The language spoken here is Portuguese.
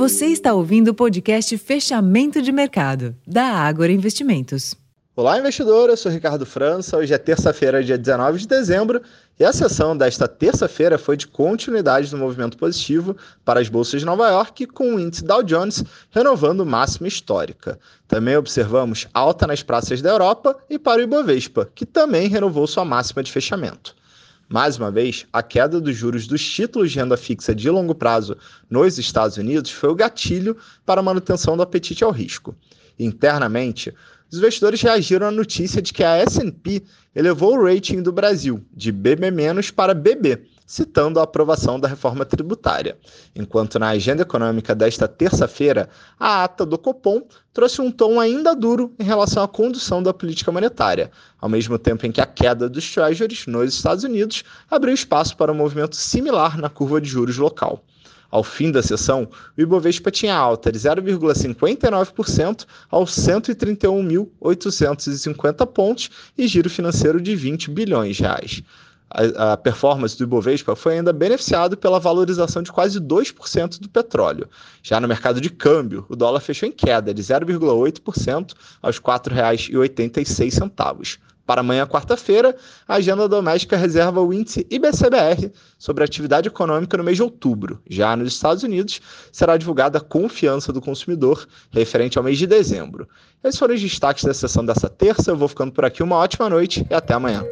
Você está ouvindo o podcast Fechamento de Mercado, da Ágora Investimentos. Olá, investidor. Eu sou Ricardo França. Hoje é terça-feira, dia 19 de dezembro, e a sessão desta terça-feira foi de continuidade do movimento positivo para as bolsas de Nova York, com o índice Dow Jones renovando máxima histórica. Também observamos alta nas praças da Europa e para o Ibovespa, que também renovou sua máxima de fechamento. Mais uma vez, a queda dos juros dos títulos de renda fixa de longo prazo nos Estados Unidos foi o gatilho para a manutenção do apetite ao risco. Internamente, os investidores reagiram à notícia de que a S&P elevou o rating do Brasil de BB- para BB, citando a aprovação da reforma tributária. Enquanto na agenda econômica desta terça-feira, a ata do Copom trouxe um tom ainda duro em relação à condução da política monetária, ao mesmo tempo em que a queda dos treasuries nos Estados Unidos abriu espaço para um movimento similar na curva de juros local. Ao fim da sessão, o Ibovespa tinha alta de 0,59% aos 131.850 pontos e giro financeiro de 20 bilhões de reais. A, performance do Ibovespa foi ainda beneficiado pela valorização de quase 2% do petróleo. Já no mercado de câmbio, o dólar fechou em queda de 0,8% aos R$ 4,86. Para amanhã, quarta-feira, a agenda doméstica reserva o índice IBCBR sobre a atividade econômica no mês de outubro. Já nos Estados Unidos, será divulgada a confiança do consumidor referente ao mês de dezembro. Esses foram os destaques da sessão dessa terça. Eu vou ficando por aqui. Uma ótima noite e até amanhã.